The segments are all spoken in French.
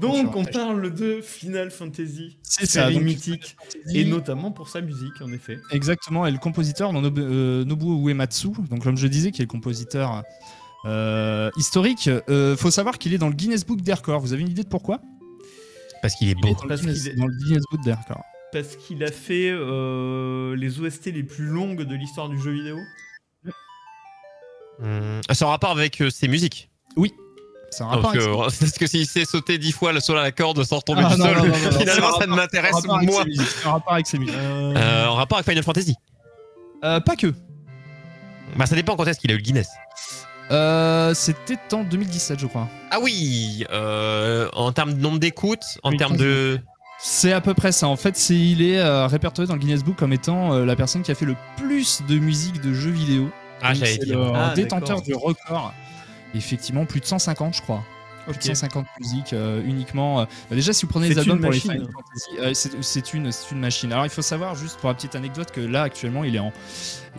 Donc, on parle de Final Fantasy, C'est série ça, donc, mythique, Final Fantasy- et notamment pour sa musique, en effet. Exactement, et le compositeur Nobu- euh, Nobuo Uematsu, donc comme je disais, qui est le compositeur euh, historique, euh, faut savoir qu'il est dans le Guinness Book des records. Vous avez une idée de pourquoi? Parce qu'il est Il est beau. dans le Parce Guinness, qu'il est- dans le Guinness Book des records. Parce qu'il a fait euh, les OST les plus longues de l'histoire du jeu vidéo? C'est en rapport avec euh, ses musiques. C'est un Ah, rapport Parce avec que, s'il sait sauter dix fois le sol à la corde sans retomber Ah, du non, sol, non, non, non, non, finalement ça ne m'intéresse moi. un rapport avec ses musiques. Euh, en rapport avec Final Fantasy. Euh, pas que. Bah ça dépend quand est-ce qu'il a eu le Guinness. Euh, C'était en 2017, je crois. Ah oui, euh, en termes de nombre d'écoutes, en Oui, termes de... C'est à peu près ça. En fait, c'est il est euh, répertorié dans le Guinness Book comme étant euh, la personne qui a fait le plus de musique de jeux vidéo. Ah j'avais c'est dit. le Ah, détenteur du record. Effectivement, plus de 150, je crois. Plus de Ok. 150 musiques euh, uniquement. euh, bah déjà, si vous prenez les albums pour les. Final Fantasy, euh, c'est- c'est une, c'est une machine. Alors, il faut savoir, juste pour la petite anecdote, que là, actuellement, il est en,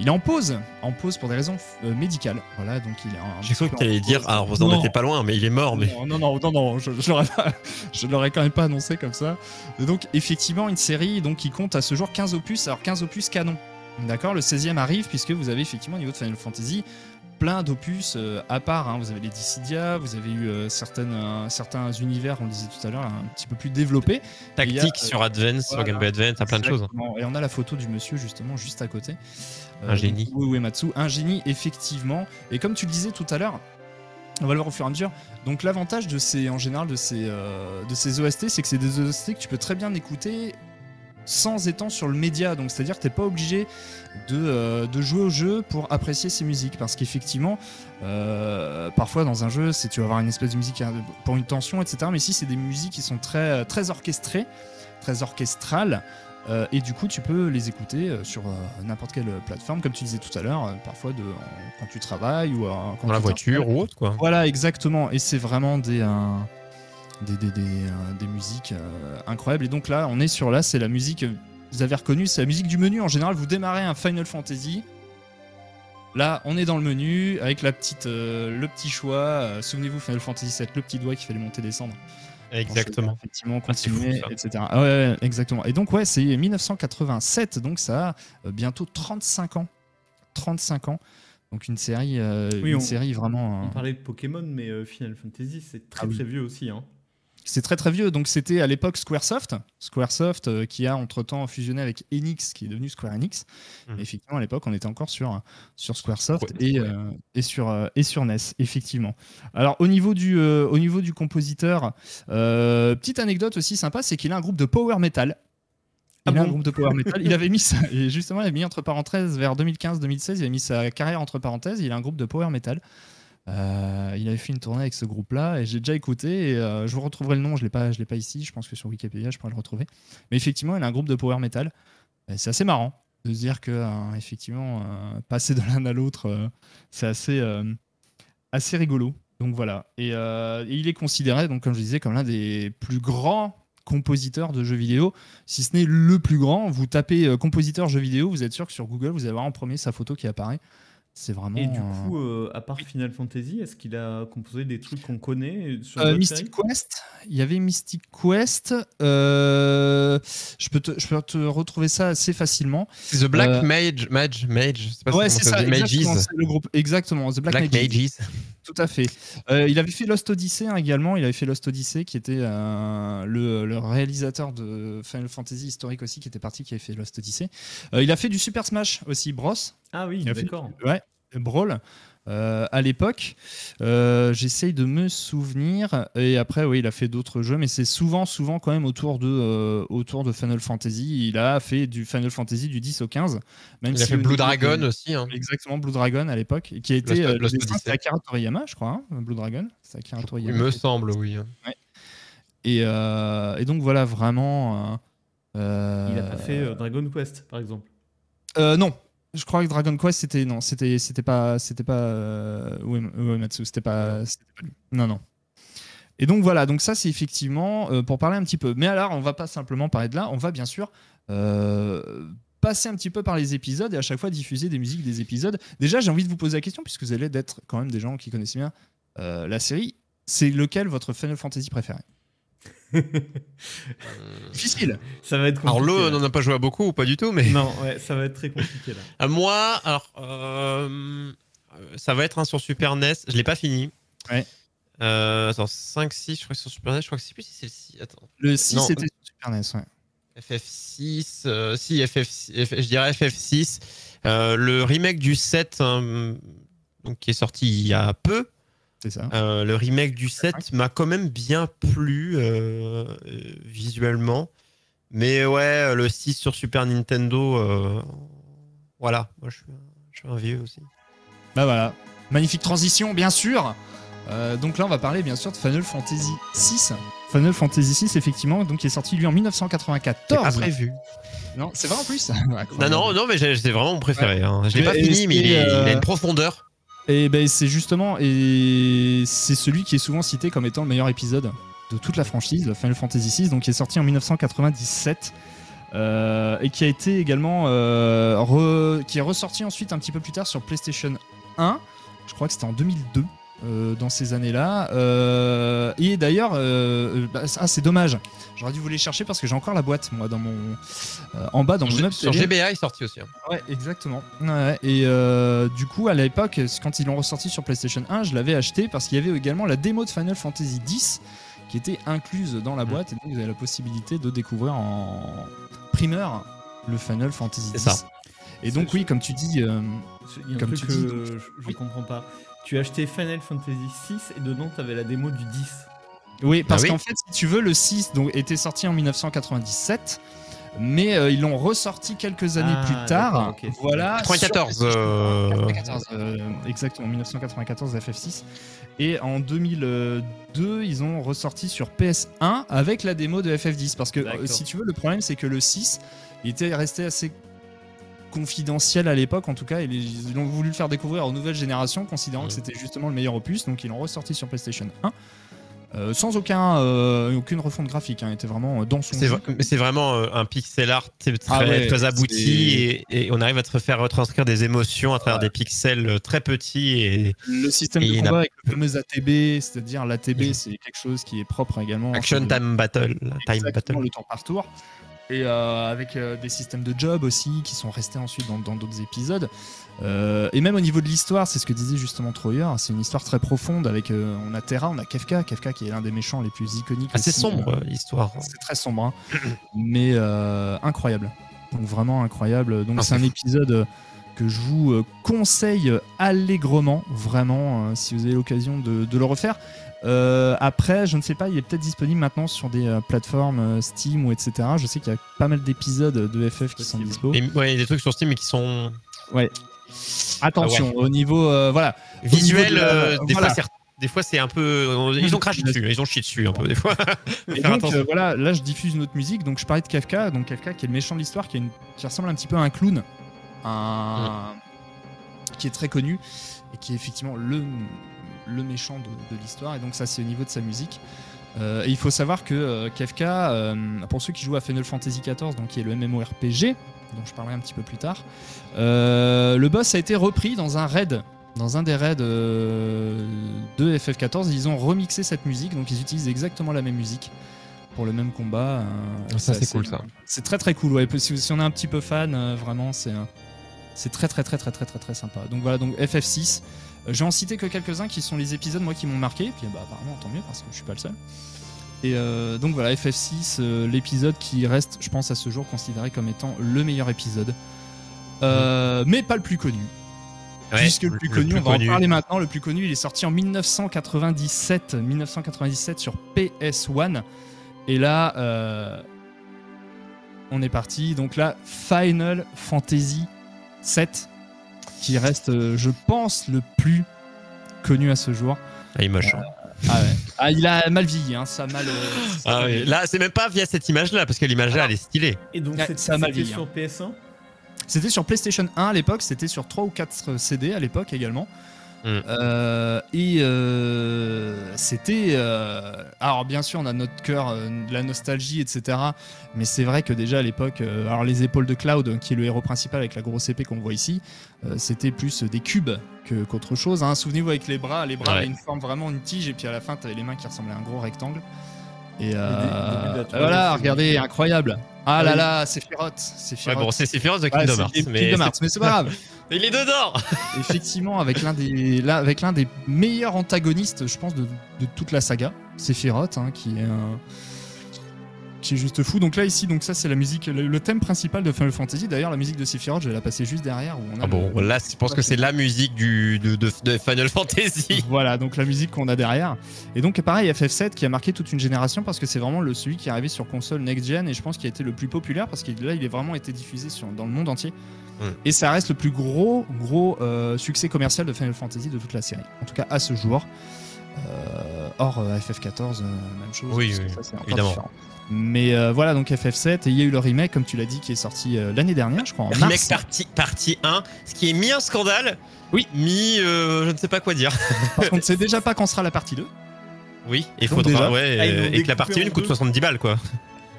il est en pause. En pause pour des raisons euh, médicales. Voilà, donc il est en. J'ai cru que t'allais pause. dire, alors vous en Non. étiez pas loin, mais il est mort. Mais... Non, non, non, non, non, je, je l'aurais pas- je l'aurais quand même pas annoncé comme ça. Donc, effectivement, une série donc, qui compte à ce jour 15 opus, alors 15 opus canon. D'accord Le 16e arrive, puisque vous avez effectivement, au niveau de Final Fantasy, plein d'opus euh, à part. hein. Vous avez les Dissidia, vous avez eu euh, certaines, euh, certains univers, on le disait tout à l'heure, un petit peu plus développés. A, Tactique euh, sur Advance, sur. Game Boy Advance, t'as plein de choses. Et on a la photo du monsieur, justement, juste à côté. Un génie. donc, Uematsu, un génie, effectivement. Et comme tu le disais tout à l'heure, on va le voir au fur et à mesure. Donc l'avantage de ces, en général, de ces, euh, de ces OST, c'est que c'est des OST que tu peux très bien écouter sans étant sur le média. Donc c'est-à-dire que t'es pas obligé de, euh, de jouer au jeu pour apprécier ces musiques. Parce qu'effectivement, euh, parfois dans un jeu, c'est tu vas avoir une espèce de musique hein, pour une tension, etc. Mais ici, c'est des musiques qui sont très, très orchestrées, très orchestrales. Euh, et du coup, tu peux les écouter euh, sur euh, n'importe quelle plateforme, comme tu disais tout à l'heure, euh, parfois de, en- quand tu travailles ou euh, quand Dans la tu voiture ou autre, quoi. Voilà, exactement. Et c'est vraiment des, euh, des, des, des, euh, des musiques euh, incroyables. Et donc là, on est sur là, c'est la musique, euh, vous avez reconnu, c'est la musique du menu. En général, vous démarrez un Final Fantasy. Là, on est dans le menu avec la petite, euh, le petit choix. Euh, Souvenez-vous, Final Fantasy 7, le petit doigt qui fait les monter descendre. Exactement. Ensuite, Effectivement, Ah, continuer, etc. Ah ouais, ouais, exactement. Et donc, ouais, c'est 1987, donc ça a euh, bientôt 35 ans. 35 ans. Donc, une série, euh, Oui, une on- série vraiment. On parlait de Pokémon, mais euh, Final Fantasy, c'est très Ah oui. très vieux aussi. Hein. C'est très très vieux. Donc, c'était à l'époque Squaresoft. Squaresoft euh, qui a entre temps fusionné avec Enix, qui est devenu Square Enix. Et effectivement, à l'époque, on était encore sur, sur Squaresoft Ouais, et, ouais. euh, et, sur, euh, et sur NES, effectivement. Alors, au niveau du, euh, au niveau du compositeur, petite anecdote aussi sympa, c'est qu'il a un groupe de power metal. Il Ah a un groupe de power metal. Il avait mis ça, et justement, il avait mis entre parenthèses vers 2015-2016, il avait mis sa carrière entre parenthèses. Il a un groupe de power metal. Euh, il avait fait une tournée avec ce groupe-là et j'ai déjà écouté. Et, euh, je vous retrouverai le nom, je l'ai pas, je l'ai pas ici. Je pense que sur Wikipédia, je pourrais le retrouver. Mais effectivement, il a un groupe de power metal. Et C'est assez marrant de se dire que euh, effectivement, passer de l'un à l'autre, c'est assez, assez rigolo. Donc voilà. Et, et il est considéré, donc comme je disais, comme l'un des plus grands compositeurs de jeux vidéo, si ce n'est le plus grand. Vous tapez compositeur jeux vidéo, vous êtes sûr que sur Google, vous allez avoir en premier sa photo qui apparaît. C'est vraiment. Et du euh, coup, euh, à part Final Fantasy, est-ce qu'il a composé des trucs qu'on connaît sur Euh, Mystic Quest, il y avait Mystic Quest. euh, je, peux te, je peux te retrouver ça assez facilement. The Black Euh, Mage, Mage, Mage, pas ouais, c'est ça exactement, Mages. c'est le groupe. Exactement, The Black, Black Mages. Mages. Tout à fait. Euh, il avait fait Lost Odyssey hein, également. Il avait fait Lost Odyssey, qui était euh, le, le réalisateur de Final Fantasy historique aussi, qui était parti, qui avait fait Lost Odyssey. Euh, il a fait du Super Smash aussi, Bros. Ah oui, Il a fait- d'accord. Ouais, Brawl. euh, à l'époque, Euh, j'essaye de me souvenir. Et après, oui, il a fait d'autres jeux, mais c'est souvent, souvent quand même autour de, euh, autour de Final Fantasy. Il a fait du Final Fantasy du 10 au 15. Même Il a fait Blue Dragon de- aussi. hein. Exactement, Blue Dragon à l'époque, et qui a été euh, Akira Toriyama, je crois. hein, Blue Dragon, c'est Akira Il Toriyama. me semble, oui. Et, euh, et donc voilà, vraiment. Il a pas fait euh, Dragon Quest, par exemple. euh, non, je crois que Dragon Quest c'était non, c'était c'était pas c'était pas euh, Uematsu, c'était pas, c'était pas lui. Non non. Et donc voilà, donc ça c'est effectivement euh, pour parler un petit peu. Mais alors on va pas simplement parler de là, on va bien sûr euh, passer un petit peu par les épisodes et à chaque fois diffuser des musiques des épisodes. Déjà j'ai envie de vous poser la question puisque vous allez d'être quand même des gens qui connaissent bien euh, la série. C'est lequel votre Final Fantasy préféré? Difficile. Ça va être Alors compliqué. l'eau, on n'en a pas joué à beaucoup ou pas du tout, mais Non, ouais, ça va être très compliqué là. à moi, alors euh, ça va être un sur Super NES. Je l'ai pas fini. Ouais. Euh, attends, 5, 6, je crois que sur Super NES, je crois que c'est plus si c'est le 6. Attends. Le 6 Non. c'était sur Super NES, ouais. FF6, euh, si FF, F- je dirais FF6. Euh, le remake du 7, hein, donc, qui est sorti il y a peu, ça. euh, le remake du 7 m'a quand même bien plu euh, euh, visuellement. Mais ouais, le 6 sur Super Nintendo, euh, voilà, moi je suis, un- je suis un vieux aussi. Bah voilà. Magnifique transition, bien sûr. Euh, donc là, on va parler bien sûr de Final Fantasy VI. Final Fantasy VI, effectivement, donc qui est sorti lui en C'est 1994. pas prévu. Non, c'est vrai en plus. Non, non, non, mais j'ai- c'est vraiment mon préféré. hein. Je l'ai pas fini, mais il, que, est- il a une profondeur. Et ben c'est justement et c'est celui qui est souvent cité comme étant le meilleur épisode de toute la franchise, Final Fantasy VI, donc qui est sorti en 1997 euh, et qui a été également euh, qui est ressorti ensuite un petit peu plus tard sur PlayStation 1. Je crois que c'était en 2002. Euh, dans ces années-là. Euh, et d'ailleurs, euh, bah, ah, c'est dommage. J'aurais dû vous les chercher parce que j'ai encore la boîte, moi, dans mon, euh, en bas, dans mon Sur, meuble sur. GBA, il est sorti aussi. hein. Ouais, exactement. Ouais. Et euh, du coup, à l'époque, quand ils l'ont ressorti sur PlayStation 1, je l'avais acheté parce qu'il y avait également la démo de Final Fantasy X qui était incluse dans la Mm. boîte. Et donc, vous avez la possibilité de découvrir en primeur le Final Fantasy C'est X. ça. Et donc, oui, comme tu dis, euh, Il y a un Comme truc tu que dis, je, je Oui. comprends pas. Tu as acheté Final Fantasy 6 et dedans t'avais la démo du 10. oui, parce Ah oui. qu'en fait, si tu veux, le 6 donc, était sorti en 1997. Mais euh, ils l'ont ressorti quelques années Ah, plus tard. Voilà. 94, sur PlayStation. euh, 94, euh, exactement, 1994 FF6. Et en 2002, ils ont ressorti sur PS1 avec la démo de FF10. Parce que, euh, si tu veux, le problème, c'est que le 6 il était resté assez confidentiel à l'époque, en tout cas. et Ils ont voulu le faire découvrir aux nouvelles générations, considérant que c'était justement le meilleur opus. Donc, ils l'ont ressorti sur PlayStation 1. euh, sans aucun, euh, aucune refonte graphique, hein, était vraiment euh, dans son C'est mais vraiment euh, un pixel art très, Ah ouais, très abouti et, et on arrive à te faire retranscrire des émotions à travers Ouais. des pixels très petits et Le système Et de combat avec le fameux ATB, c'est-à-dire l'ATB, Mhm. c'est quelque chose qui est propre également. action time battle, time battle. le temps par tour. Et euh, avec euh, des systèmes de job aussi qui sont restés ensuite dans d'autres épisodes. Euh, et même au niveau de l'histoire, c'est ce que disait justement Troyer, c'est une histoire très profonde avec on a Terra, on a Kefka, Kefka qui est l'un des méchants les plus iconiques. Assez aussi. sombre l'histoire. C'est très sombre, hein. mais incroyable. Donc vraiment incroyable. Donc c'est un épisode que je vous conseille allègrement, vraiment, si vous avez l'occasion de, de le refaire. Euh, après, je ne sais pas, il est peut-être disponible maintenant sur des euh, plateformes euh, Steam ou etc. Je sais qu'il y a pas mal d'épisodes de FF qui sont dispo. Et, ouais, il y a des trucs sur Steam mais qui sont Attention, Ah au niveau, voilà, visuels. niveau de la- euh, des, voilà. fois, c'est- des fois, c'est un peu. Ils ont craché dessus, ils ont chié dessus un peu des fois. Et donc voilà, là je diffuse une autre musique. Donc je parlais de Kafka, donc Kafka qui est le méchant de l'histoire, qui, est une- qui ressemble un petit peu à un clown, un... qui est très connu et qui est effectivement le, le méchant de, de l'histoire. Et donc ça c'est au niveau de sa musique. Euh, et il faut savoir que euh, Kafka, euh, pour ceux qui jouent à Final Fantasy XIV, donc qui est le MMORPG, dont je parlerai un petit peu plus tard, euh, le boss a été repris dans un raid. Dans un des raids de FF14, ils ont remixé cette musique, donc ils utilisent exactement la même musique pour le même combat. euh, Ça, c'est cool, ça. C'est très très cool. Ouais. Si, si on est un petit peu fan, vraiment, c'est c'est très très très très très très très sympa. Donc voilà, donc FF6. Euh, je vais en citer que quelques-uns qui sont les épisodes moi qui m'ont marqué. Puis bah apparemment tant mieux parce que je suis pas le seul. Et euh, donc voilà, FF6, euh, l'épisode qui reste, je pense à ce jour, considéré comme étant le meilleur épisode. Euh, Mais pas le plus connu. Ouais, Puisque le plus connu, on va connu. en parler maintenant. Le plus connu, il est sorti en 1997, 1997 sur PS1. Et là, on est parti. Donc là, Final Fantasy 7, qui reste, euh, je pense, le plus connu à ce jour. Ah, il est moche. hein. Ah, ouais. Ah, il a mal vieilli, hein, ça a mal. euh, Ah oui, Là, c'est même pas via cette image-là, parce que l'image-là, elle est stylée. Et donc Ouais, ça vieilli, sur PS1 C'était sur PlayStation 1 à l'époque, c'était sur 3 ou 4 CD à l'époque également. Mm. Euh, et euh, c'était. euh, alors, bien sûr, on a notre cœur, euh, de la nostalgie, etc. Mais c'est vrai que déjà à l'époque, euh, alors les épaules de Cloud, qui est le héros principal avec la grosse épée qu'on voit ici, euh, c'était plus des cubes que- qu'autre chose. hein. Souvenez-vous avec les bras, les bras Ouais. avaient une forme vraiment une tige, et puis à la fin, tu avais les mains qui ressemblaient à un gros rectangle. Et euh, voilà, regardez, incroyable. Ah Ah là là, Sephiroth, Ouais, Sephiroth. bon, c'est Sephiroth de Kingdom c'est Hearts. Kingdom Mais, Hearts, mais c'est pas grave. Il est dedans. Effectivement, avec l'un des, avec l'un des meilleurs antagonistes, je pense, de, de toute la saga, Sephiroth, hein, qui est un- qui est juste fou. Donc là ici, donc ça c'est la musique, le, le thème principal de Final Fantasy. D'ailleurs, la musique de Sephiroth, je vais la passer juste derrière. Où on a Ah bon, le- là, je pense que c'est la musique du, de, de- de Final Fantasy. Voilà, donc la musique qu'on a derrière. Et donc pareil, FF7 qui a marqué toute une génération parce que c'est vraiment le, celui qui est arrivé sur console next-gen et je pense qu'il a été le plus populaire parce que là, il est vraiment été diffusé sur, dans le monde entier. Mm. Et ça reste le plus gros, gros euh, succès commercial de Final Fantasy de toute la série. En tout cas, à ce jour. Euh, or, euh, FF14, euh, même chose. Oui, oui, ça, évidemment. différent. Mais euh, voilà, donc FF7, et il y a eu le remake, comme tu l'as dit, qui est sorti euh, l'année dernière, je crois, en Remake mars. partie, partie 1, ce qui est mi un scandale, Oui. mi euh, je ne sais pas quoi dire. Par contre, c'est déjà pas quand sera la partie 2. Oui, il Donc faudra, déjà- ouais, Ah, et que la partie en 1 coûte deux. 70 balles quoi.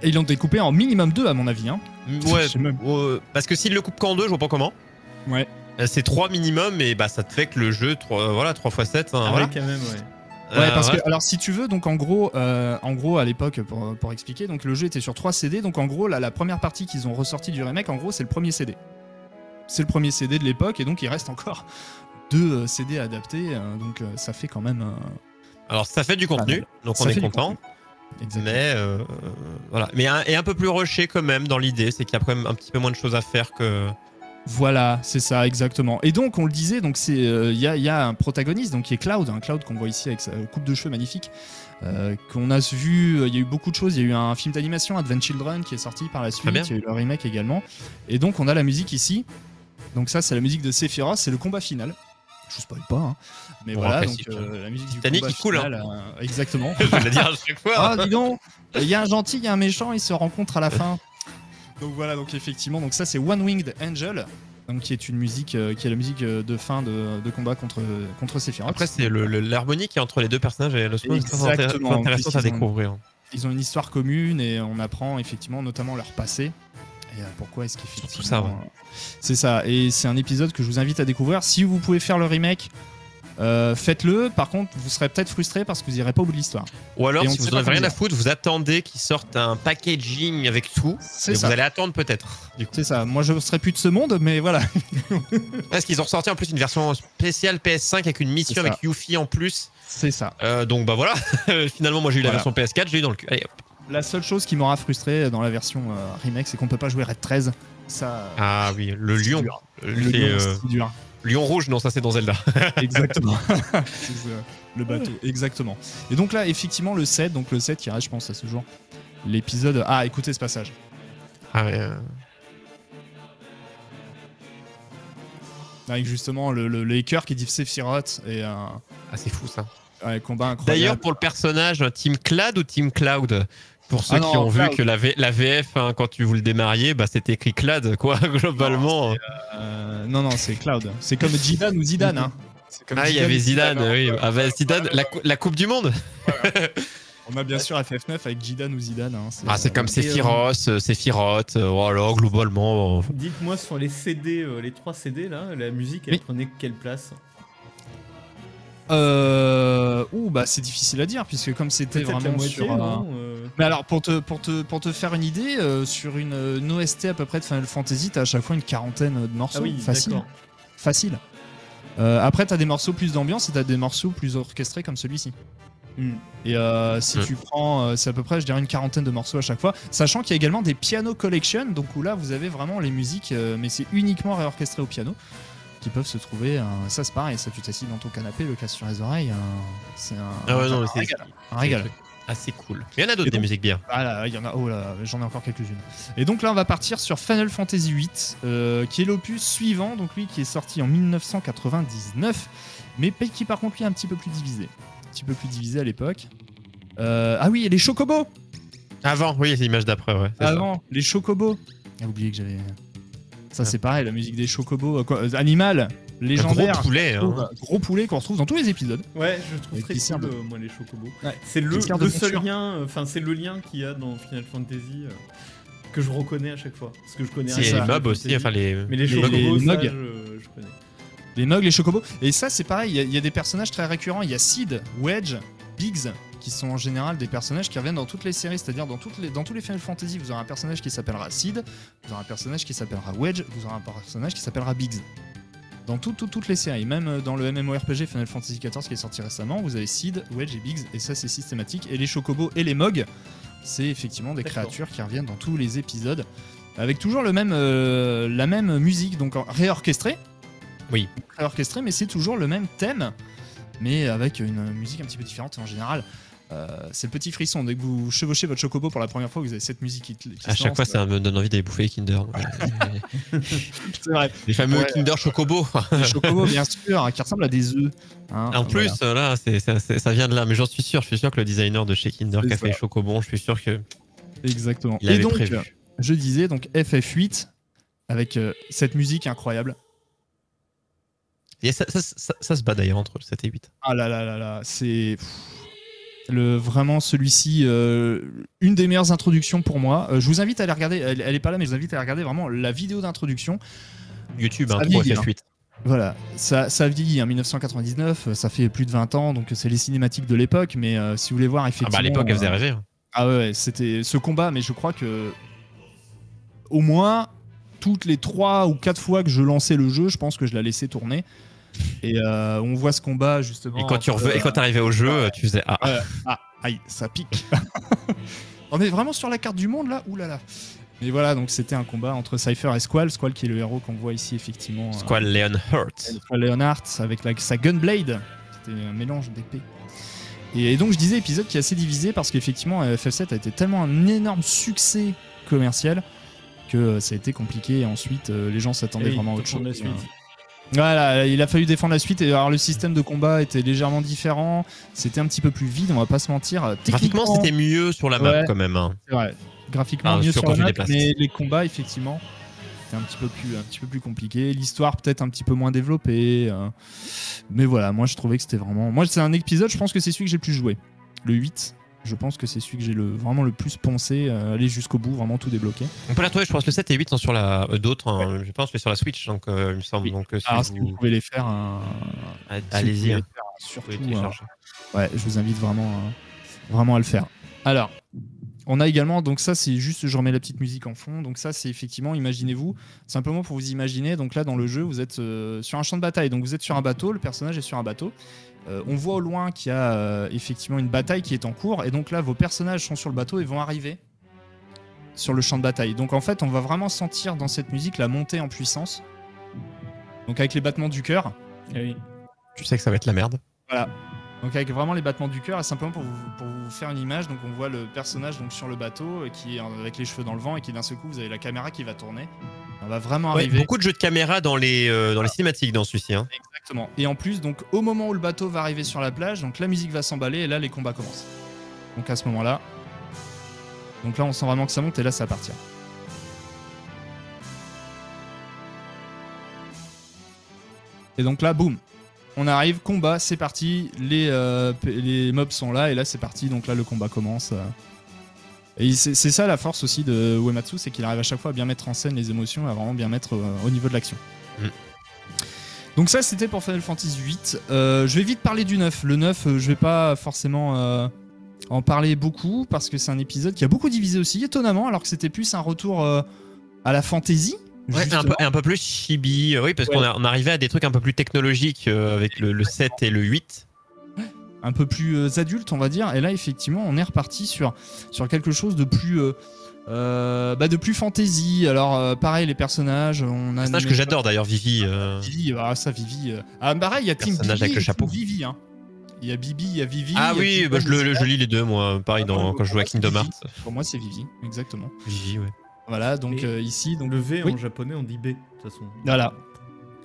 Et ils l'ont découpé en minimum 2, à mon avis. Hein. Ouais, Je sais même. euh, parce que s'il le coupe qu'en deux, je vois pas comment. Ouais. Euh, C'est 3 minimum et bah ça te fait que le jeu, 3, voilà, 3 x 7. Ah voilà. ouais, quand même, ouais. Ouais, Euh, parce ouais. que alors si tu veux, donc en gros, euh, en gros à l'époque pour, pour expliquer, donc le jeu était sur 3 CD, donc en gros là, la première partie qu'ils ont ressorti du remake, en gros c'est le premier CD. C'est le premier CD de l'époque et donc il reste encore deux euh, CD adaptés, donc ça fait quand même. Alors ça fait du contenu, donc on est content. Exactement. Mais euh, voilà, mais un, et un peu plus rushé quand même dans l'idée, c'est qu'il y a quand même un petit peu moins de choses à faire que. Voilà, c'est ça exactement. Et donc on le disait, donc c'est euh, il y, a, il y a un protagoniste donc qui est Cloud, un Cloud qu'on voit ici avec sa coupe de cheveux magnifique, euh, qu'on a vu. Il y a eu beaucoup de choses. Il y a eu un film d'animation Advent Children qui est sorti par la suite. Il y a eu le remake également. Et donc on a la musique ici. Donc ça c'est la musique de Sephiroth, c'est le combat final. Je vous spoil pas, hein. mais Bon, voilà donc euh, la musique Titanic, du combat il coule, hein. euh, exactement. Je vais le dire à chaque fois. Ah, dis donc, il y a un gentil, il y a un méchant, ils se rencontrent à la fin. Donc voilà, donc effectivement, donc ça c'est One Winged Angel, donc qui est une musique, euh, qui est la musique euh, de fin de, de combat contre contre Sephiroth. Après, c'est le- le- l'harmonie qui est entre les deux personnages et le son est très Exactement. intér- intéressant à ont- découvrir. Ils ont une histoire commune et on apprend effectivement notamment leur passé. Et euh, pourquoi est-ce qu'effectivement Surtout ça, ouais. C'est ça. Et c'est un épisode que je vous invite à découvrir. Si vous pouvez faire le remake. Euh, faites-le, par contre vous serez peut-être frustré parce que vous irez pas au bout de l'histoire. Ou alors, si ne vous pas en avez rien à foutre, vous attendez qu'ils sortent un packaging avec tout. C'est Et ça. vous allez attendre peut-être. Du coup. C'est ça. Moi je serais plus de ce monde, mais voilà. Parce qu'ils ont ressorti en plus une version spéciale PS5 avec une mission avec Yuffie en plus. C'est ça. Euh, donc bah voilà. Finalement, moi j'ai eu la version PS4, j'ai eu dans le cul. Allez, hop. La seule chose qui m'aura frustré dans la version euh, remake, c'est qu'on peut pas jouer Red 13. Ça. Ah oui, le lion. c'est, lion, euh, c'est dur. Lion rouge, non, ça c'est dans Zelda. Exactement. Le bateau, exactement. Et donc là, effectivement, le 7, donc le 7 qui reste, je pense, à ce jour. L'épisode. Ah, écoutez ce passage. Ah ouais, euh, Avec justement le, le, qui dit Sephiroth et ah, c'est fou ça. un combat incroyable. D'ailleurs, pour le personnage, Team Clad ou Team Cloud? Pour ceux Ah qui non, ont Cloud. vu que la, V- la VF, hein, quand tu vous le démarriez, bah, c'était écrit Clad, quoi, globalement. Euh, non, non, c'est Cloud. C'est comme Zidane ou Zidane. Hein. C'est comme ah, il y avait Zidane, hein. oui. Ah, bah, Zidane, la, cou- la Coupe du Monde On a bien sûr FF9 avec Zidane ou Zidane. Hein. Ah, c'est comme Sephiroth, euh, Sephiroth, euh, voilà, globalement. euh, Dites-moi sur les CD, euh, les trois CD là, la musique elle Oui. prenait quelle place? Euh... Ouh, bah c'est difficile à dire puisque comme c'était vraiment moitié, sur. un- Euh, Mais alors pour te, pour te, pour te faire une idée, euh, sur une, une OST à peu près de Final Fantasy, t'as à chaque fois une quarantaine de morceaux. Ah oui, facile. Facile. Euh, après, t'as des morceaux plus d'ambiance et t'as des morceaux plus orchestrés comme celui-ci. Hmm. Et euh, si Mm. tu prends, euh, c'est à peu près, je dirais, une quarantaine de morceaux à chaque fois. Sachant qu'il y a également des piano collection, donc où là, vous avez vraiment les musiques, euh, mais c'est uniquement réorchestré au piano, qui peuvent se trouver. euh, ça, c'est pareil, ça, tu t'assis dans ton canapé, le casque sur les oreilles. euh, c'est un, Ah ouais, non, mais un c'est régal. Un régal. Assez cool. Mais il y en a d'autres des musiques bien. Ah là, il y en a, oh là, j'en ai encore quelques-unes. Et donc là, on va partir sur Final Fantasy VIII, euh, qui est l'opus suivant, donc lui qui est sorti en 1999, mais qui par contre lui est un petit peu plus divisé. Un petit peu plus divisé à l'époque. Euh, ah oui, et les chocobos Avant, oui, c'est l'image d'après, ouais. ça. Avant, les chocobos J'ai oublié que j'avais. Ça, Ah. c'est pareil, la musique des chocobos. quoi, euh, animal, légendaire. gros poulet. hein. Gros, gros poulet qu'on retrouve dans tous les épisodes. Ouais, je trouve très cool, de- euh, moi, les chocobos. Ouais. C'est le, seul lien, euh, enfin, c'est le lien qu'il y a dans Final Fantasy euh, que je reconnais à chaque fois. Parce que je connais C'est les mobs aussi, enfin les. Mais les les- chocobos, les ça, mugs. je, je connais. Les Nogs, les Chocobos. Et ça, c'est pareil, il y a- il y, a des personnages très récurrents. Il y a Sid, Wedge, Bigs, qui sont en général des personnages qui reviennent dans toutes les séries, c'est-à-dire dans, toutes les, dans tous les Final Fantasy, vous aurez un personnage qui s'appellera Sid, vous aurez un personnage qui s'appellera Wedge, vous aurez un personnage qui s'appellera Biggs. Dans tout- tout- toutes les séries, même euh, dans le MMORPG Final Fantasy XIV qui est sorti récemment, vous avez Sid, Wedge et Biggs, et ça c'est systématique. Et les Chocobos et les Mogs, c'est effectivement des créatures qui reviennent dans tous les épisodes, avec toujours le même, euh, la même musique, donc réorchestrée. Oui. Réorchestrée, mais c'est toujours le même thème, mais avec une musique un petit peu différente en général. Euh, c'est le petit frisson. Dès que vous chevauchez votre chocobo pour la première fois, vous avez cette musique qui, qui À chaque lance. fois, ça me donne envie d'aller bouffer les Kinder. c'est vrai. les fameux Ouais. Kinder Chocobo. Les chocobos, bien sûr, hein, qui ressemblent à des œufs. hein, En plus, voilà. là, ça, vient de là. Mais j'en suis sûr. Je suis sûr que le designer de chez Kinder qui a fait les Chocobons, je suis sûr que exactement. il Et avait donc, prévu. je disais donc FF8 avec euh, cette musique incroyable. Et ça, ça- ça- ça se bat d'ailleurs entre le 7 et 8. Ah là là là là, c'est le vraiment celui-ci euh, une des meilleures introductions pour moi. Euh, je vous invite à aller regarder. Elle, elle est pas là, mais je vous invite à aller regarder vraiment la vidéo d'introduction. YouTube, Ça hein, vieillit, 3 FF8. Voilà, ça, ça vieillit en 1999, euh, ça fait plus de 20 ans, donc c'est les cinématiques de l'époque. Mais euh, si vous voulez voir Ah effectivement, bah à l'époque, elle faisait rêver. hein. Ah ouais, c'était ce combat, mais je crois que au moins toutes les trois ou quatre fois que je lançais le jeu, je pense que je la laissais tourner. Et euh, on voit ce combat justement. Et quand tu entre, revenais- et quand t'arrivais au jeu, tu faisais ah. euh, ah, aïe, ça pique. on est vraiment sur la carte du monde là? Ouh là là. Et voilà, donc c'était un combat entre Cypher et Squall. Squall qui est le héros qu'on voit ici effectivement. euh, Squall. Squall Leonhardt avec la- sa Gunblade. C'était un mélange d'épées. Et, et donc je disais épisode qui est assez divisé parce qu'effectivement euh, FF7 a été tellement un énorme succès commercial que euh, ça a été compliqué et ensuite euh, les gens s'attendaient vraiment à autre chose. Voilà, il a fallu défendre la suite et alors le système de combat était légèrement différent, c'était un petit peu plus vide, on va pas se mentir. Graphiquement, c'était mieux sur la map Ouais. quand même. hein. c'est vrai. Graphiquement Ah, mieux sur la map, mais les combats effectivement c'était un petit peu plus un petit peu plus compliqué. L'histoire peut-être un petit peu moins développée, euh, mais voilà, moi je trouvais que c'était vraiment. Moi c'est un épisode, je pense que c'est celui que j'ai le plus joué, le 8. Je pense que c'est celui que j'ai le, vraiment le plus poncé, euh, aller jusqu'au bout, vraiment tout débloqué. On peut la trouver, je pense, le 7 et 8 sont sur la. euh, D'autres, hein, je pense, mais sur la Switch, donc euh, il me semble. Oui. Donc, si Alors si vous pouvez les faire, euh, vous allez-y, hein, surtout. euh. Ouais, je vous invite vraiment, euh, vraiment à le faire. Alors, on a également, donc ça c'est juste, je remets la petite musique en fond. Donc ça c'est effectivement, imaginez-vous, simplement pour vous imaginer. Donc là dans le jeu, vous êtes euh, sur un champ de bataille. Donc vous êtes sur un bateau, le personnage est sur un bateau. Euh, on voit au loin qu'il y a euh, effectivement une bataille qui est en cours. Et donc là, vos personnages sont sur le bateau et vont arriver sur le champ de bataille. Donc en fait, on va vraiment sentir dans cette musique la montée en puissance. Donc avec les battements du cœur. Oui. Tu sais que ça va être la merde. Voilà. Donc avec vraiment les battements du cœur, et simplement pour vous, pour vous faire une image, donc on voit le personnage donc sur le bateau euh, qui est avec les cheveux dans le vent et qui d'un seul coup vous avez la caméra qui va tourner. On va vraiment Ouais, arriver. beaucoup de jeux de caméra dans les, euh, dans les cinématiques dans celui-ci. Hein. Et en plus, donc au moment où le bateau va arriver sur la plage, donc la musique va s'emballer et là les combats commencent. Donc à ce moment-là, donc là on sent vraiment que ça monte et là ça va partir. Et donc là, boum, on arrive, combat, c'est parti, les, euh, les mobs sont là et là c'est parti, donc là le combat commence. euh. Et c'est c'est ça la force aussi de Uematsu, c'est qu'il arrive à chaque fois à bien mettre en scène les émotions, à vraiment bien mettre euh, au niveau de l'action. Mm. Donc ça c'était pour Final Fantasy VIII. Euh, je vais vite parler du 9. Le 9, euh, je vais pas forcément euh, en parler beaucoup parce que c'est un épisode qui a beaucoup divisé aussi, étonnamment, alors que c'était plus un retour euh, à la fantasy. Ouais, un peu, un peu plus chibi, oui, parce Ouais. qu'on arrivait à des trucs un peu plus technologiques avec le, le 7 et le 8. un peu plus adulte, on va dire. Et là, effectivement, on est reparti sur, sur quelque chose de plus. euh, euh, bah, de plus fantasy. Alors, euh, pareil, les personnages, on a. Personnage que j'adore d'ailleurs, Vivi. euh. Vivi, ah, ça, Vivi. Ah, pareil, il y a Team Personnage Bibi avec le et chapeau. Team Vivi. Hein. Il y a Bibi, il y a Vivi. Ah il y a oui, Team bah, je, le, je lis les deux, moi, pareil, Ah, dans, pour quand je joue à Kingdom. Hearts. Pour moi, c'est Vivi, exactement. Vivi, ouais. Voilà, donc euh, ici, donc Le V Oui. en japonais, on dit B, de toute façon. Voilà.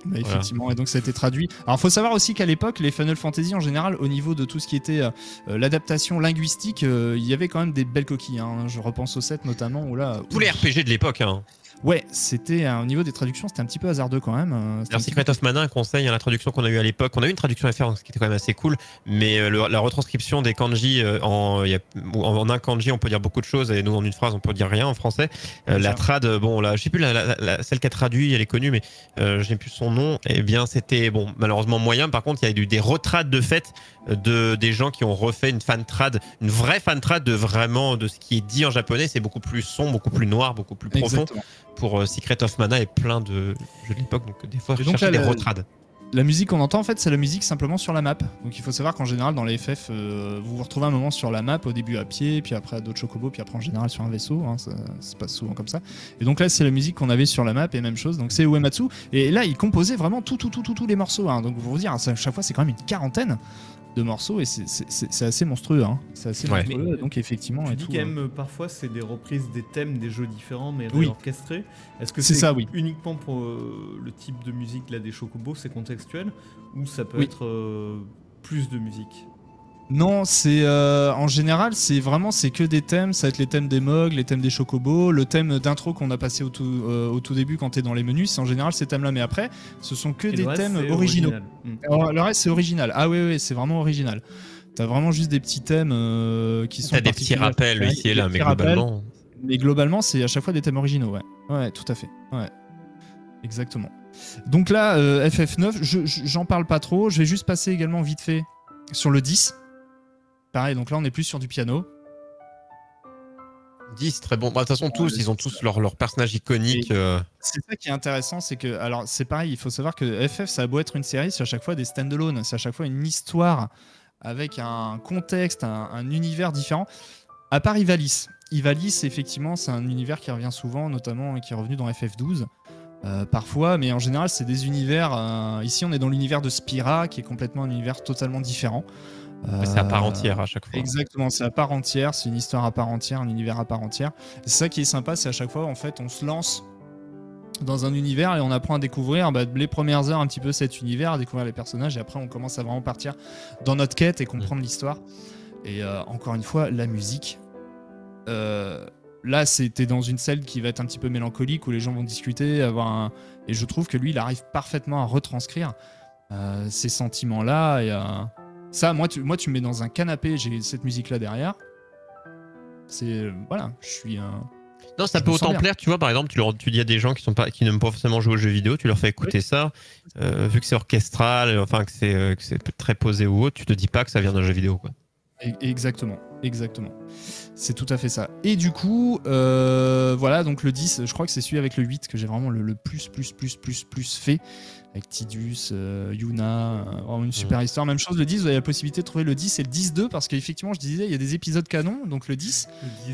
Bah, effectivement, et donc ça a été traduit. Alors, faut savoir aussi qu'à l'époque, les Final Fantasy en général, au niveau de tout ce qui était euh, euh, l'adaptation linguistique, euh, il y avait quand même des belles coquilles. hein. Je repense au 7 notamment, où là. Tous les RPG de l'époque, hein. Ouais, c'était euh, au niveau des traductions, c'était un petit peu hasardeux quand même. euh, Alors, Secret of Mana, un conseil, hein, la traduction qu'on a eu à l'époque, on a eu une traduction à faire, ce qui était quand même assez cool, mais euh, le- la retranscription des kanji en, il y a- ou en, en un kanji, on peut dire beaucoup de choses, et nous en une phrase, on peut dire rien en français. Euh, la trad, bon, là, je sais plus, la, la- la- celle qui a traduit, elle est connue, mais euh, je n'ai plus son nom. Eh bien, c'était bon, malheureusement moyen. Par contre, il y a eu des retrades de fait de des gens qui ont refait une fan trad, une vraie fan trad de vraiment de ce qui est dit en japonais. C'est beaucoup plus sombre, beaucoup plus noir, beaucoup plus profond Exactement. Pour euh, Secret of Mana et plein de jeux de l'époque. Donc des fois, je cherchais des le- retrades. La musique qu'on entend en fait c'est la musique simplement sur la map. Donc il faut savoir qu'en général dans les FF euh, vous vous retrouvez un moment sur la map au début à pied, puis après à d'autres chocobos, puis après en général sur un vaisseau, hein, ça, ça se passe souvent comme ça. Et donc là c'est la musique qu'on avait sur la map et même chose, donc c'est Uematsu. Et là il composait vraiment tout tout tout tout tous les morceaux. hein. Donc vous vous dire, à chaque fois c'est quand même une quarantaine de morceaux et c'est- assez monstrueux. hein. C'est assez Ouais. monstrueux, donc effectivement. Tu et dis tout, quand euh, même, euh, parfois, c'est des reprises des thèmes des jeux différents, mais Oui. orchestrés. Est-ce que C'est c'est ça, oui. uniquement pour euh, le type de musique là, des chocobos, c'est ou ça peut Oui. être euh, plus de musique Non, c'est euh, en général, c'est vraiment c'est que des thèmes. Ça va être les thèmes des Mogs, les thèmes des Chocobos, le thème d'intro qu'on a passé au tout, euh, au tout début quand t'es dans les menus. C'est en général ces thèmes-là, mais après, ce sont que Et des thèmes originaux. original. Alors, le reste c'est original. Ah oui, oui, c'est vraiment original. T'as vraiment juste des petits thèmes euh, qui sont. T'as des petits rappels Ouais, ici et là, mais rappels. globalement. Mais globalement, c'est à chaque fois des thèmes originaux, ouais. Ouais, tout à fait. Ouais. Exactement. Donc là, euh, FF9, je- je- j'en parle pas trop. Je vais juste passer également vite fait sur le 10. Pareil, donc là, on est plus sur du piano. 10, très bon. Bah, De toute façon, tous, ils ont tous leur, leur personnage iconique. euh, C'est ça qui est intéressant, c'est que, alors c'est pareil, il faut savoir que FF, ça a beau être une série, c'est à chaque fois des stand-alone, c'est à chaque fois une histoire avec un contexte, un, un univers différent. À part Ivalice. Ivalice, effectivement, c'est un univers qui revient souvent, notamment et qui est revenu dans FF12. Euh, parfois, mais en général, c'est des univers. euh, ici, on est dans l'univers de Spira, qui est complètement un univers totalement différent. C'est à part Euh, entière à chaque fois. Exactement, c'est à part entière, c'est une histoire à part entière, un univers à part entière. C'est ça qui est sympa, c'est à chaque fois, en fait, on se lance dans un univers et on apprend à découvrir bah, les premières heures un petit peu cet univers, à découvrir les personnages, et après on commence à vraiment partir dans notre quête et comprendre l'histoire. Et encore une fois, la musique. euh, là, c'était dans une scène qui va être un petit peu mélancolique où les gens vont discuter, avoir un... et je trouve que lui, il arrive parfaitement à retranscrire euh, ces sentiments-là et à ça, moi tu, moi, tu me mets dans un canapé, j'ai cette musique-là derrière. C'est. euh, voilà, je suis un. Non, ça Je peut autant plaire, tu vois, par exemple, tu, leur, tu dis à des gens qui sont pas, qui n'aiment pas forcément jouer aux jeux vidéo, tu leur fais écouter ça, euh, vu que c'est orchestral, enfin que c'est euh, que c'est très posé ou autre, tu te dis pas que ça vient d'un jeu vidéo, quoi. E- Exactement, exactement. C'est tout à fait ça. Et du coup, euh, voilà, donc le 10, je crois que c'est celui avec le 8 que j'ai vraiment le, le plus, plus, plus, plus, plus fait. Avec Tidus, euh, Yuna, euh, vraiment une super histoire. Même chose, le 10, vous avez la possibilité de trouver le 10 et le 10-2 parce qu'effectivement, je disais, il y a des épisodes canon. Donc le 10,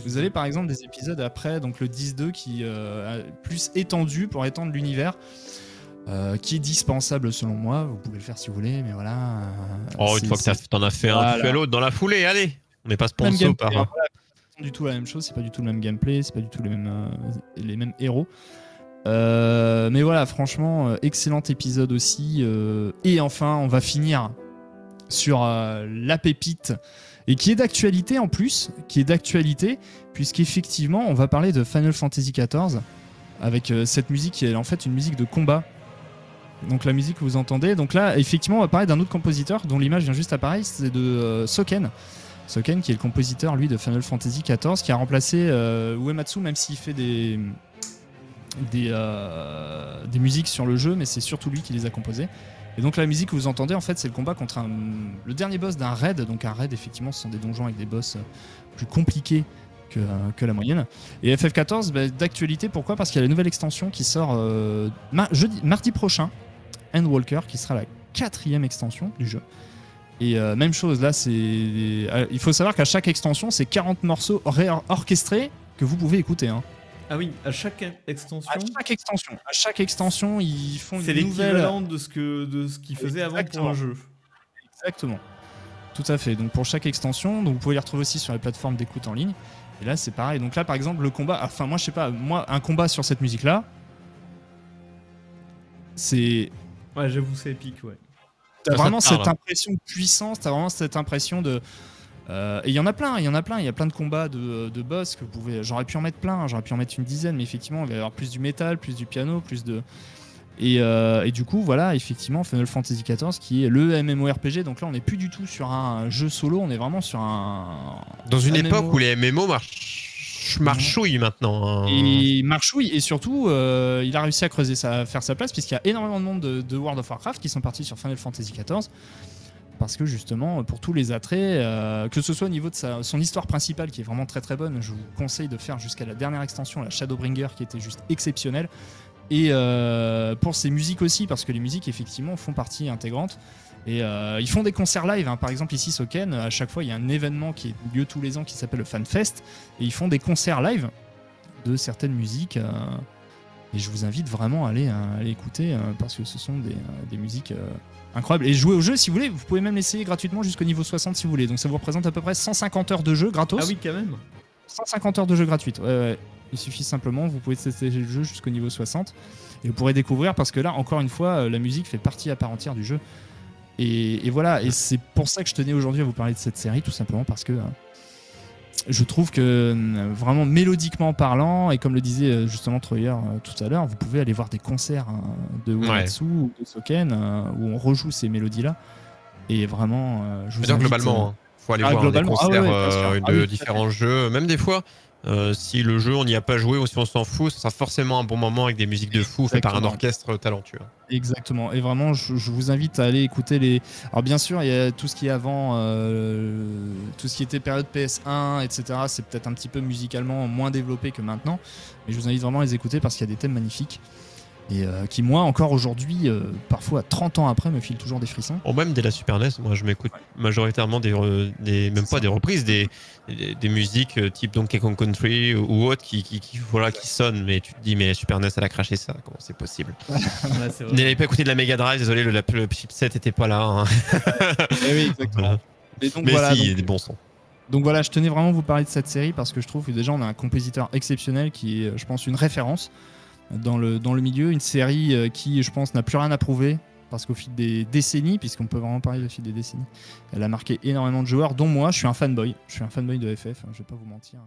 Vous avez par exemple des épisodes après, donc le 10-2 qui euh, a plus étendu pour étendre l'univers, euh, qui est dispensable selon moi. Vous pouvez le faire si vous voulez, mais voilà. euh, Oh, une fois que t'en as fait un, tu fais l'autre dans la foulée, allez On n'est pas sponsor par. hein, voilà. C'est pas du tout la même chose, c'est pas du tout le même gameplay, c'est pas du tout les mêmes, euh, les mêmes héros. Euh, mais voilà, franchement, euh, excellent épisode aussi. euh, et enfin, on va finir sur euh, la pépite et qui est d'actualité en plus, qui est d'actualité, puisqu'effectivement, on va parler de Final Fantasy XIV avec euh, cette musique qui est en fait une musique de combat. Donc la musique que vous entendez. Donc là, effectivement, on va parler d'un autre compositeur dont l'image vient juste apparaître, c'est de euh, Soken. Soken qui est le compositeur, lui, de Final Fantasy XIV, qui a remplacé euh, Uematsu, même s'il fait des, des, euh, des musiques sur le jeu, mais c'est surtout lui qui les a composées. Et donc la musique que vous entendez, en fait, c'est le combat contre le dernier boss d'un raid. Donc un raid, effectivement, ce sont des donjons avec des boss plus compliqués que, la moyenne. Et FF14, bah, d'actualité, pourquoi? Parce qu'il y a la nouvelle extension qui sort mardi prochain, Endwalker, qui sera la quatrième extension du jeu. Et euh, même chose, là, c'est. euh, il faut savoir qu'à chaque extension, c'est 40 morceaux ré- orchestrés que vous pouvez écouter. hein. Ah oui, à chaque extension, À chaque extension, à chaque extension, ils font une nouvelle. l'équivalent de ce que de ce qu'ils faisaient avant pour un jeu. Exactement. Tout à fait. Donc pour chaque extension, donc vous pouvez les retrouver aussi sur les plateformes d'écoute en ligne. Et là, c'est pareil. Donc là, par exemple, le combat. Enfin, moi, je sais pas. Moi, un combat sur cette musique-là, c'est Ouais, j'avoue, c'est épique, ouais. T'as vraiment parle, cette hein. impression de puissance, t'as vraiment cette impression de. Euh, et il y en a plein, il y en a plein, il y a plein de combats de, de boss que vous pouvez. J'aurais pu en mettre plein, j'aurais pu en mettre une dizaine, mais effectivement, il va y avoir plus du métal, plus du piano, plus de. Et, euh, et du coup, voilà, effectivement, Final Fantasy XIV qui est le MMORPG. Donc là, on n'est plus du tout sur un jeu solo, on est vraiment sur un. Dans une MMO. époque où les MMO marchent, marchouillent maintenant. hein. Et marchouille, et surtout, euh, il a réussi à creuser sa, faire sa place, puisqu'il y a énormément de monde de, World of Warcraft qui sont partis sur Final Fantasy XIV. Parce que justement, pour tous les attraits, euh, que ce soit au niveau de son histoire principale qui est vraiment très très bonne, je vous conseille de faire jusqu'à la dernière extension, la Shadowbringer, qui était juste exceptionnelle. Et euh, pour ses musiques aussi, parce que les musiques effectivement font partie intégrante. Et euh, ils font des concerts live, hein. par exemple ici Soken, à chaque fois il y a un événement qui a lieu tous les ans qui s'appelle le FanFest, et ils font des concerts live de certaines musiques. euh, et je vous invite vraiment à aller, à aller écouter, euh, parce que ce sont des, euh, des musiques euh, incroyables. Et jouer au jeu si vous voulez, vous pouvez même l'essayer gratuitement jusqu'au niveau 60 si vous voulez. Donc ça vous représente à peu près 150 heures de jeu gratos. Ah oui, quand même. 150 heures de jeu gratuite. Ouais, ouais. Il suffit simplement, vous pouvez tester le jeu jusqu'au niveau 60 et vous pourrez découvrir parce que là, encore une fois, euh, la musique fait partie à part entière du jeu. Et, et voilà, et c'est pour ça que je tenais aujourd'hui à vous parler de cette série, tout simplement parce que euh, je trouve que euh, vraiment mélodiquement parlant, et comme le disait euh, justement Troyer tout à l'heure, vous pouvez aller voir des concerts hein, de Uematsu ou de Soken où on rejoue ces mélodies-là. Et vraiment, je vous invite, globalement, hein. faut aller ah, voir des ah concerts ouais, Ah de oui, différents jeux, même des fois. Euh, si le jeu on n'y a pas joué ou si on s'en fout, ce sera forcément un bon moment avec des musiques de fou faites par un orchestre talentueux. Exactement. Et vraiment, je, je vous invite à aller écouter les. Alors bien sûr, il y a tout ce qui est avant, euh, tout ce qui était période PS1, etc. C'est peut-être un petit peu musicalement moins développé que maintenant, mais je vous invite vraiment à les écouter parce qu'il y a des thèmes magnifiques et euh, qui moi encore aujourd'hui, euh, parfois 30 ans après, me filent toujours des frissons. Ou même dès la Super NES, moi je m'écoute majoritairement des, même pas ça. des reprises, des, des, des musiques euh, type Donkey Kong Country ou autres qui, qui, qui, voilà, qui sonnent, mais tu te dis, mais la Super NES elle a craché ça, comment c'est possible? Ouais, n'avez pas écouté de la Mega Drive, désolé, le, le chipset était pas là. hein. Eh oui, exactement. Et donc mais voilà. si, il y a des bons sons. Donc voilà, je tenais vraiment à vous parler de cette série parce que je trouve que déjà on a un compositeur exceptionnel qui est, je pense, une référence dans le, milieu. Une série euh, qui, je pense, n'a plus rien à prouver parce qu'au fil des décennies, puisqu'on peut vraiment parler au fil des décennies, elle a marqué énormément de joueurs, dont moi. Je suis un fanboy. Je suis un fanboy de FF, hein, je vais pas vous mentir.